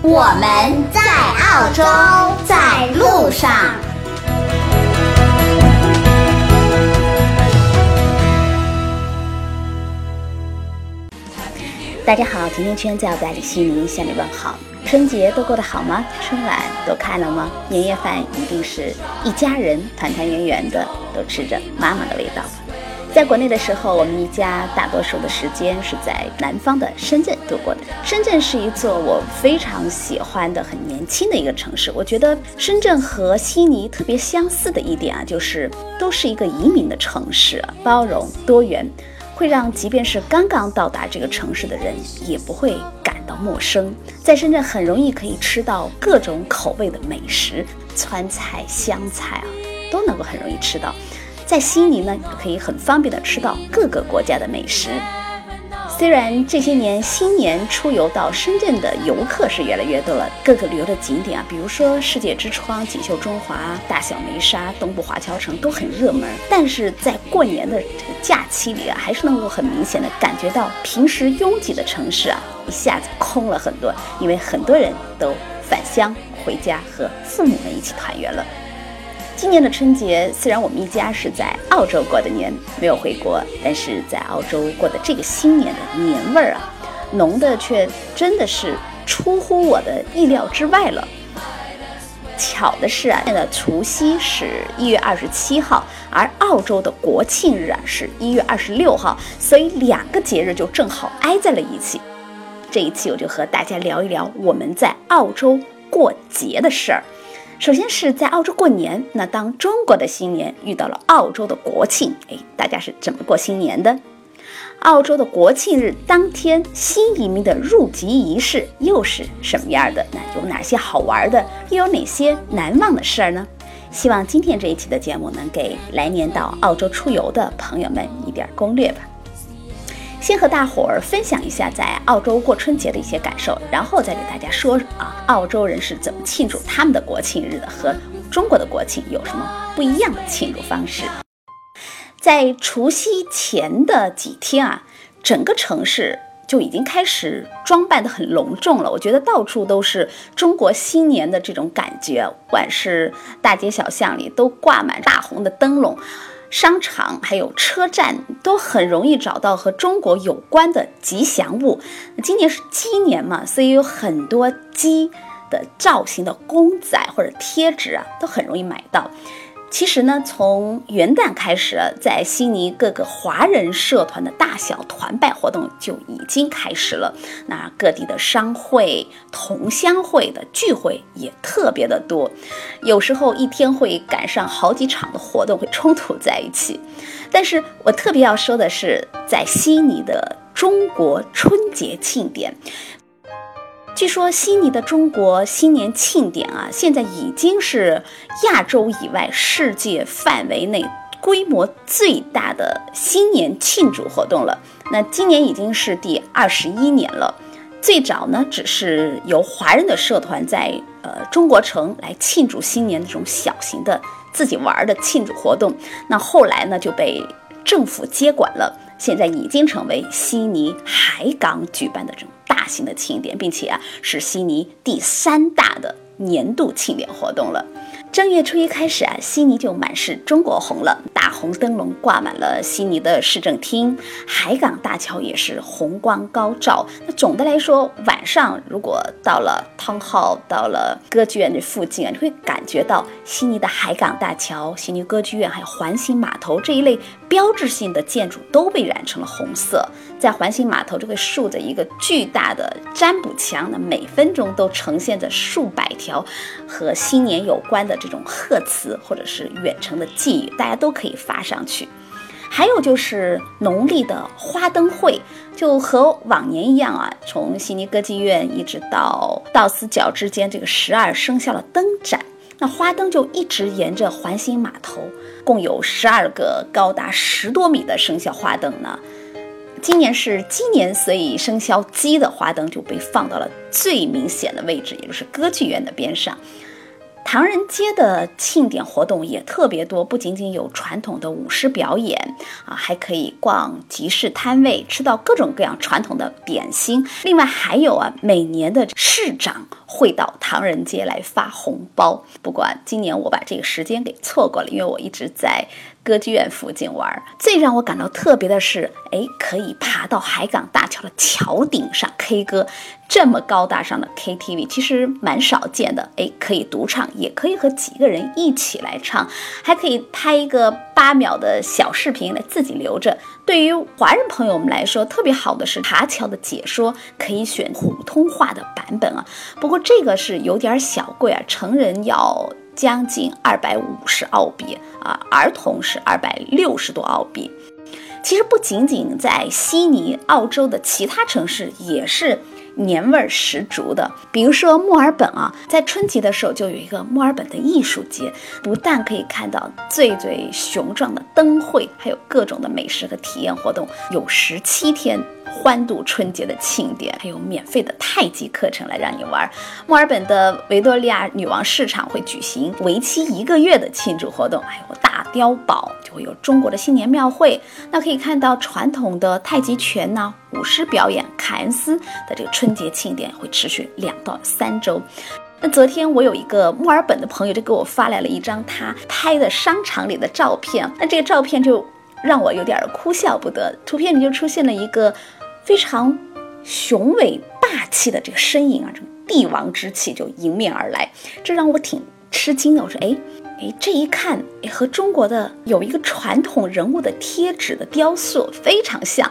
我们在澳洲，在路上。大家好，甜甜圈在澳大利亚悉尼向你问好。春节都过得好吗？春晚都看了吗？年夜饭一定是一家人团团圆圆的，都吃着妈妈的味道。在国内的时候，我们一家大多数的时间是在南方的深圳度过的。深圳是一座我非常喜欢的、很年轻的一个城市。我觉得深圳和悉尼特别相似的一点啊，就是都是一个移民的城市，包容多元，会让即便是刚刚到达这个城市的人也不会感到陌生。在深圳很容易可以吃到各种口味的美食，川菜、湘菜啊，都能够很容易吃到。在悉尼呢，可以很方便的吃到各个国家的美食。虽然这些年新年出游到深圳的游客是越来越多了，各个旅游的景点啊，比如说世界之窗、锦绣中华、大小梅沙、东部华侨城都很热门。但是在过年的这个假期里啊，还是能够很明显的感觉到平时拥挤的城市啊，一下子空了很多，因为很多人都返乡回家和父母们一起团圆了。今年的春节，虽然我们一家是在澳洲过的年，没有回国，但是在澳洲过的这个新年的年味儿啊，浓的却真的是出乎我的意料之外了。巧的是啊，现在除夕是一月二十七号，而澳洲的国庆日啊是一月二十六号，所以两个节日就正好挨在了一起。这一期我就和大家聊一聊我们在澳洲过节的事儿。首先是在澳洲过年，那当中国的新年遇到了澳洲的国庆，哎，大家是怎么过新年的？澳洲的国庆日当天，新移民的入籍仪式又是什么样的？那有哪些好玩的？又有哪些难忘的事儿呢？希望今天这一期的节目能给来年到澳洲出游的朋友们一点攻略吧。先和大伙儿分享一下在澳洲过春节的一些感受，然后再给大家说啊，澳洲人是怎么庆祝他们的国庆日的，和中国的国庆有什么不一样的庆祝方式。在除夕前的几天啊，整个城市就已经开始装扮得很隆重了。我觉得到处都是中国新年的这种感觉，不管是大街小巷里都挂满大红的灯笼。商场还有车站都很容易找到和中国有关的吉祥物。今年是鸡年嘛，所以有很多鸡的造型的公仔或者贴纸啊，都很容易买到。其实呢，从元旦开始，在悉尼各个华人社团的大小团拜活动就已经开始了。那各地的商会、同乡会的聚会也特别的多，有时候一天会赶上好几场的活动，会冲突在一起。但是我特别要说的是，在悉尼的中国春节庆典。据说悉尼的中国新年庆典啊，现在已经是亚洲以外世界范围内规模最大的新年庆祝活动了。那今年已经是第二十一年了。最早呢，只是由华人的社团在呃中国城来庆祝新年这种小型的自己玩的庆祝活动。那后来呢，就被政府接管了，现在已经成为悉尼海港举办的这种。大型的庆典，并且啊是悉尼第三大的年度庆典活动了。正月初一开始啊，悉尼就满是中国红了，大红灯笼挂满了悉尼的市政厅，海港大桥也是红光高照。那总的来说，晚上如果到了汤浩，到了歌剧院的附近啊，你会感觉到悉尼的海港大桥、悉尼歌剧院还有环形码头这一类标志性的建筑都被染成了红色。在环形码头就会竖着一个巨大的占卜墙，那每分钟都呈现着数百条和新年有关的这种贺词或者是远程的寄语，大家都可以发上去。还有就是农历的花灯会，就和往年一样啊，从悉尼歌剧院一直到道斯角之间这个十二生肖的灯展，那花灯就一直沿着环形码头，共有十二个高达十多米的生肖花灯呢。今年是鸡年，所以生肖鸡的花灯就被放到了最明显的位置，也就是歌剧院的边上。唐人街的庆典活动也特别多，不仅仅有传统的舞狮表演啊，还可以逛集市摊位，吃到各种各样传统的点心。另外还有啊，每年的市长会到唐人街来发红包。不过今年我把这个时间给错过了，因为我一直在。歌剧院附近玩，最让我感到特别的是，哎，可以爬到海港大桥的桥顶上 K 歌，这么高大上的 KTV 其实蛮少见的。哎，可以独唱，也可以和几个人一起来唱，还可以拍一个八秒的小视频来自己留着。对于华人朋友们来说，特别好的是爬桥的解说可以选普通话的版本啊，不过这个是有点小贵啊，成人要。将近二百五十澳币啊，儿童是二百六十多澳币。其实不仅仅在悉尼，澳洲的其他城市也是年味儿十足的。比如说墨尔本啊，在春节的时候就有一个墨尔本的艺术节，不但可以看到最最雄壮的灯会，还有各种的美食和体验活动，有十七天。欢度春节的庆典，还有免费的太极课程来让你玩。墨尔本的维多利亚女王市场会举行为期一个月的庆祝活动，还有大碉堡就会有中国的新年庙会。那可以看到传统的太极拳呢，舞狮表演，凯恩斯的这个春节庆典会持续两到三周。那昨天我有一个墨尔本的朋友就给我发来了一张他拍的商场里的照片，那这个照片就让我有点哭笑不得。图片里就出现了一个。非常雄伟霸气的这个身影啊，这个帝王之气就迎面而来，这让我挺吃惊的。我说，哎哎，这一看，哎，和中国的有一个传统人物的贴纸的雕塑非常像。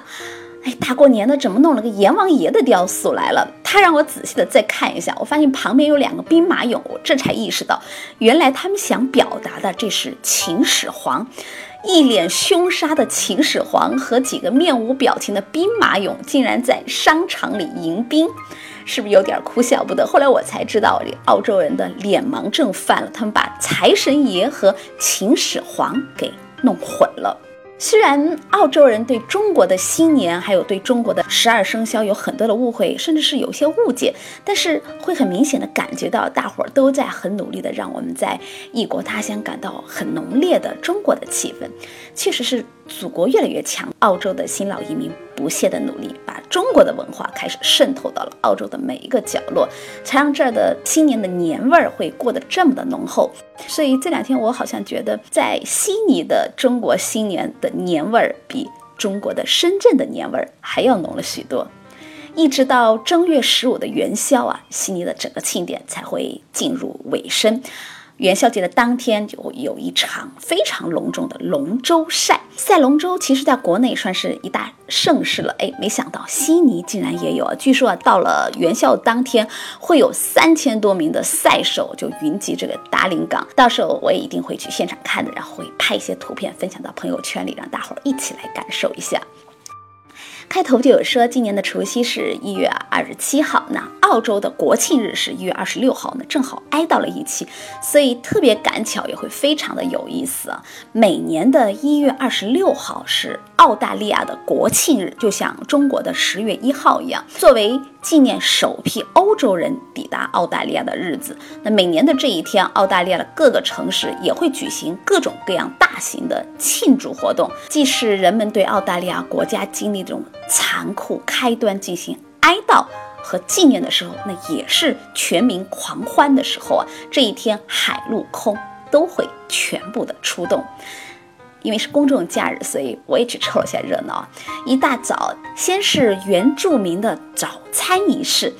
哎，大过年的怎么弄了个阎王爷的雕塑来了？他让我仔细的再看一下，我发现旁边有两个兵马俑，我这才意识到，原来他们想表达的这是秦始皇。一脸凶杀的秦始皇和几个面无表情的兵马俑，竟然在商场里迎宾，是不是有点哭笑不得？后来我才知道，澳洲人的脸盲症犯了，他们把财神爷和秦始皇给弄混了。虽然澳洲人对中国的新年，还有对中国的十二生肖有很多的误会，甚至是有些误解，但是会很明显的感觉到，大伙儿都在很努力的让我们在异国他乡感到很浓烈的中国的气氛，确实是。祖国越来越强，澳洲的新老移民不懈的努力，把中国的文化开始渗透到了澳洲的每一个角落，才让这儿的新年的年味儿会过得这么的浓厚。所以这两天我好像觉得，在悉尼的中国新年的年味儿比中国的深圳的年味儿还要浓了许多。一直到正月十五的元宵啊，悉尼的整个庆典才会进入尾声。元宵节的当天就会有一场非常隆重的龙舟赛，赛龙舟其实在国内算是一大盛事了。哎，没想到悉尼竟然也有啊！据说啊，到了元宵当天，会有三千多名的赛手就云集这个达林港，到时候我也一定会去现场看的，然后会拍一些图片分享到朋友圈里，让大伙儿一起来感受一下。开头就有说，今年的除夕是一月二十七号，那澳洲的国庆日是一月二十六号，呢正好挨到了一起，所以特别赶巧，也会非常的有意思啊。每年的一月二十六号是澳大利亚的国庆日，就像中国的十月一号一样，作为。纪念首批欧洲人抵达澳大利亚的日子。那每年的这一天，澳大利亚的各个城市也会举行各种各样大型的庆祝活动，既是人们对澳大利亚国家经历这种残酷开端进行哀悼和纪念的时候，那也是全民狂欢的时候啊！这一天，海陆空都会全部的出动。因为是公众假日，所以我也去凑了下热闹。一大早，先是原住民的早餐仪式，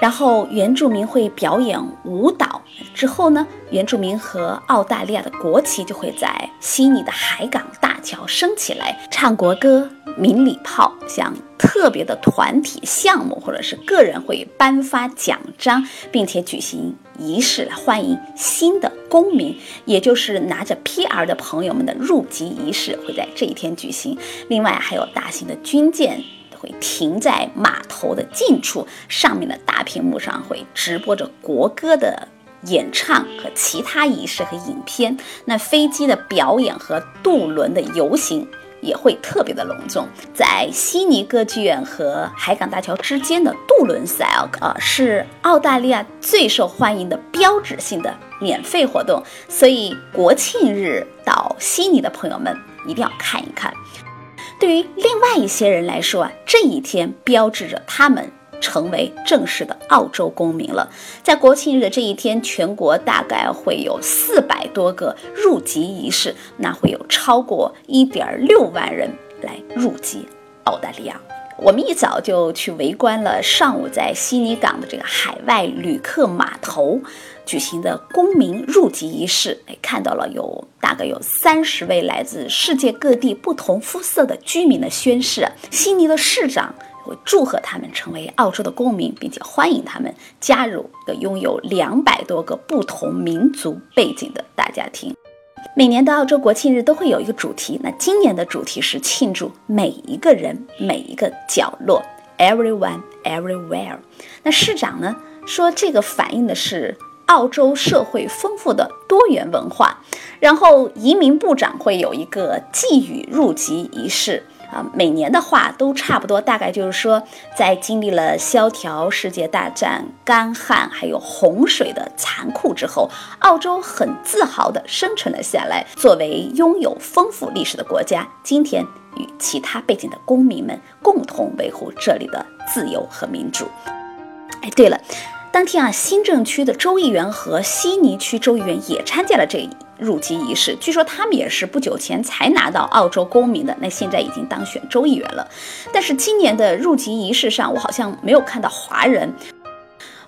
然后原住民会表演舞蹈。之后呢，原住民和澳大利亚的国旗就会在悉尼的海港大桥升起来，唱国歌，鸣礼炮，像特别的团体项目或者是个人会颁发奖章，并且举行仪式来欢迎新的公民，也就是拿着 PR 的朋友们的入籍仪式会在这一天举行。另外还有大型的军舰会停在码头的近处，上面的大屏幕上会直播着国歌的。演唱和其他仪式和影片，那飞机的表演和渡轮的游行也会特别的隆重。在悉尼歌剧院和海港大桥之间的渡轮赛啊，呃，是澳大利亚最受欢迎的标志性的免费活动，所以国庆日到悉尼的朋友们一定要看一看。对于另外一些人来说啊，这一天标志着他们。成为正式的澳洲公民了。在国庆日的这一天，全国大概会有四百多个入籍仪式，那会有超过一点六万人来入籍澳大利亚。我们一早就去围观了上午在悉尼港的这个海外旅客码头举行的公民入籍仪式，哎，看到了有大概有三十位来自世界各地不同肤色的居民的宣誓。悉尼的市长。会祝贺他们成为澳洲的公民，并且欢迎他们加入一个拥有两百多个不同民族背景的大家庭。每年的澳洲国庆日都会有一个主题，那今年的主题是庆祝每一个人每一个角落，everyone everywhere。那市长呢说，这个反映的是澳洲社会丰富的多元文化。然后移民部长会有一个寄语入籍仪式。啊，每年的话都差不多，大概就是说，在经历了萧条、世界大战、干旱还有洪水的残酷之后，澳洲很自豪地生存了下来。作为拥有丰富历史的国家，今天与其他背景的公民们共同维护这里的自由和民主。哎，对了，当天啊，新政区的州议员和悉尼区州议员也参加了这。入籍仪式，据说他们也是不久前才拿到澳洲公民的，那现在已经当选州议员了。但是今年的入籍仪式上，我好像没有看到华人。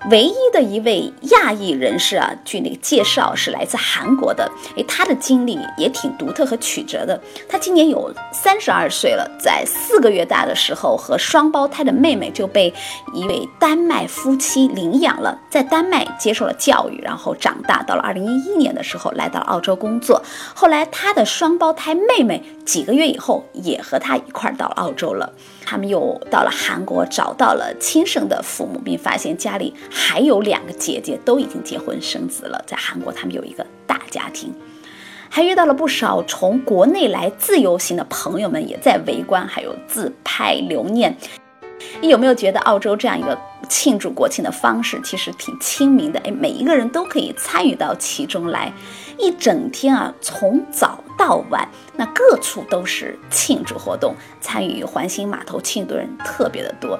唯一的一位亚裔人士啊，据那个介绍是来自韩国的。诶，他的经历也挺独特和曲折的。他今年有三十二岁了，在四个月大的时候，和双胞胎的妹妹就被一位丹麦夫妻领养了，在丹麦接受了教育，然后长大。到了二零一一年的时候，来到了澳洲工作。后来他的双胞胎妹妹几个月以后也和他一块儿到了澳洲了。他们又到了韩国，找到了亲生的父母，并发现家里还有两个姐姐都已经结婚生子了。在韩国，他们有一个大家庭，还遇到了不少从国内来自由行的朋友们，也在围观，还有自拍留念。你有没有觉得澳洲这样一个庆祝国庆的方式其实挺亲民的？哎，每一个人都可以参与到其中来，一整天啊，从早到晚，那各处都是庆祝活动，参与环形码头庆祝的人特别的多。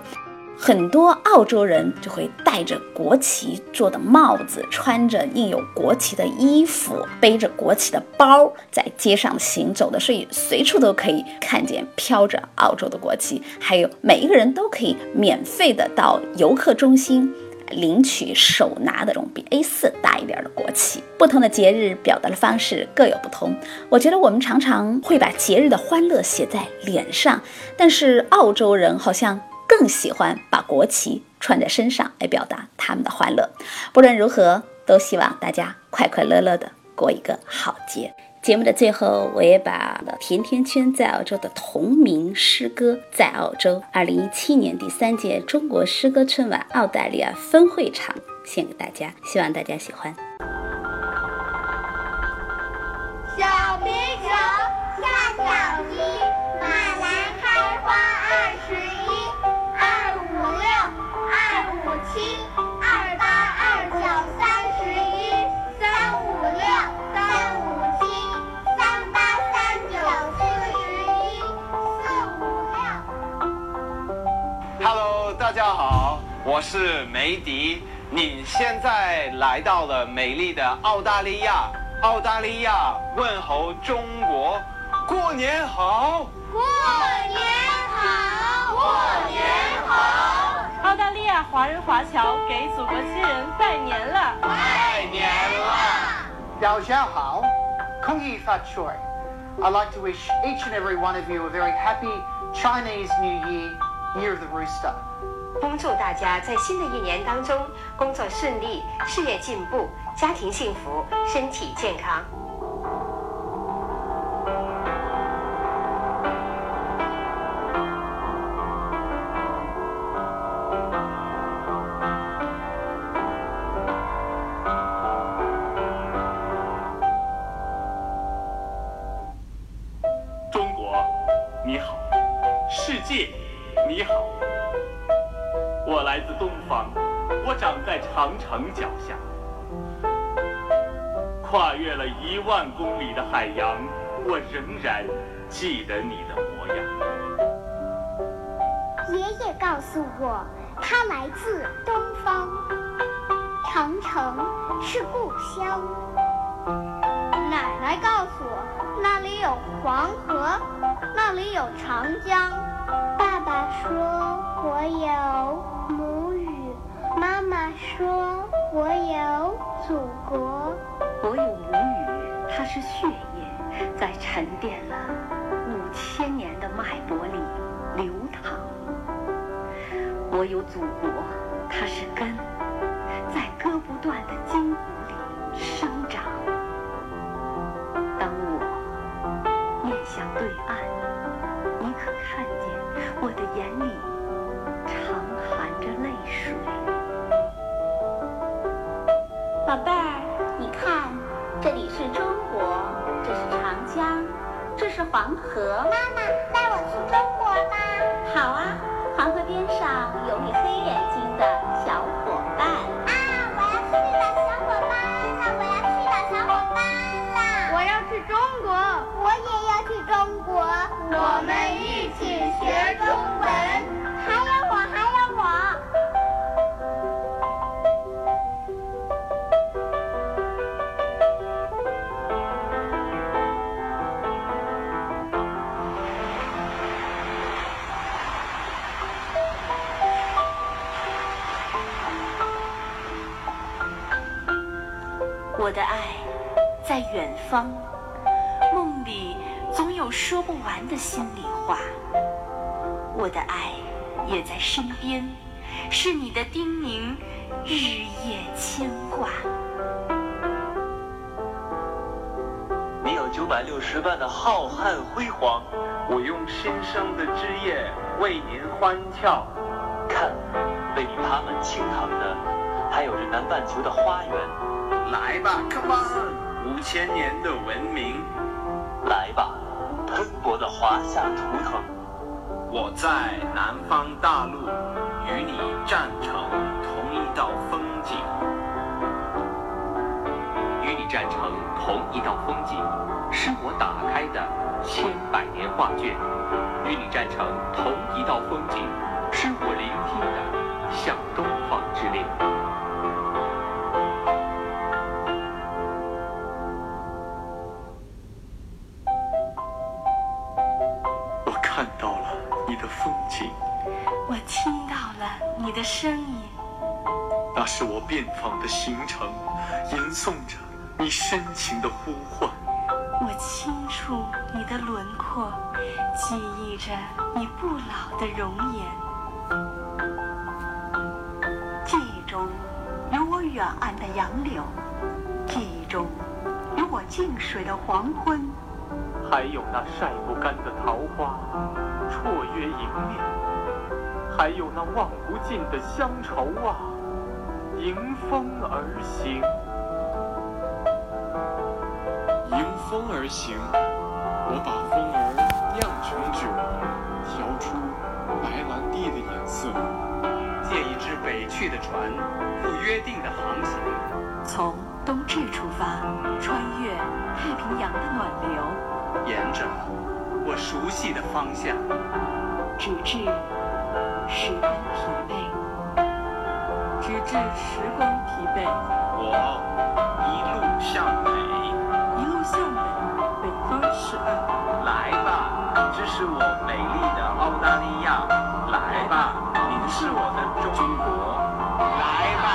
很多澳洲人就会戴着国旗做的帽子，穿着印有国旗的衣服，背着国旗的包，在街上行走的，所以随处都可以看见飘着澳洲的国旗。还有每一个人都可以免费的到游客中心领取手拿的这种比 A4 大一点的国旗。不同的节日表达的方式各有不同。我觉得我们常常会把节日的欢乐写在脸上，但是澳洲人好像。更喜欢把国旗穿在身上来表达他们的欢乐。不论如何，都希望大家快快乐乐的过一个好节。节目的最后，我也把甜甜圈在澳洲的同名诗歌《在澳洲》二零一七年第三届中国诗歌春晚澳大利亚分会场献给大家，希望大家喜欢。我是梅迪。你现在来到了美丽的澳大利亚，澳大利亚问候中国，过年好！过年好！过年好！澳大利亚华人华侨给祖国亲人拜年了，拜年了！大家好，恭喜发财！I'd like to wish each and every one of you a very happy Chinese New Year, near the Rooster. 恭祝大家在新的一年当中工作顺利、事业进步、家庭幸福、身体健康。跨越了一万公里的海洋，我仍然记得你的模样。爷爷告诉我，他来自东方，长城是故乡。奶奶告诉我，那里有黄河，那里有长江。爸爸说我有母语，妈妈说我有祖国。我有母语，它是血液，在沉淀了五千年的脉搏里流淌。我有祖国，它是根，在割不断的筋骨里生长。当我面向对岸，你可看见我的眼里常含着泪水？宝贝儿，是黄河。妈妈，带我去中国吧。好啊，黄河边上有你黑眼睛我的爱在远方，梦里总有说不完的心里话。我的爱也在身边，是你的叮咛，日夜牵挂。你有九百六十万的浩瀚辉煌，我用新生的枝叶为您欢跳。看，为你爬满青藤的，还有着南半球的花园。来吧，Come on！五千年的文明，来吧，喷薄的华夏图腾。我在南方大陆与你站成同一道风景，与你站成同一道风景，是我打开的千百年画卷；与你站成同一道风景，是我聆听的向是我遍访的行程，吟诵着你深情的呼唤。我清楚你的轮廓，记忆着你不老的容颜。记忆中有我远岸的杨柳，记忆中有我静水的黄昏。还有那晒不干的桃花，绰约迎面；还有那望不尽的乡愁啊，迎风而行。迎风而行，我把风儿酿成酒，调出白兰地的颜色。借一只北去的船，赴约定的航行。从冬至出发，穿越太平洋的暖流。沿着我熟悉的方向，直至十分疲惫，直至时光疲惫。我一路向北，一路向北，北方是岸。来吧，这是我美丽的澳大利亚。来吧，您是我的中国。来吧，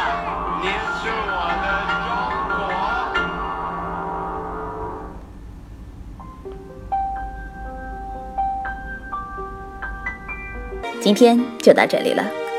您是我的中国。今天就到这里了。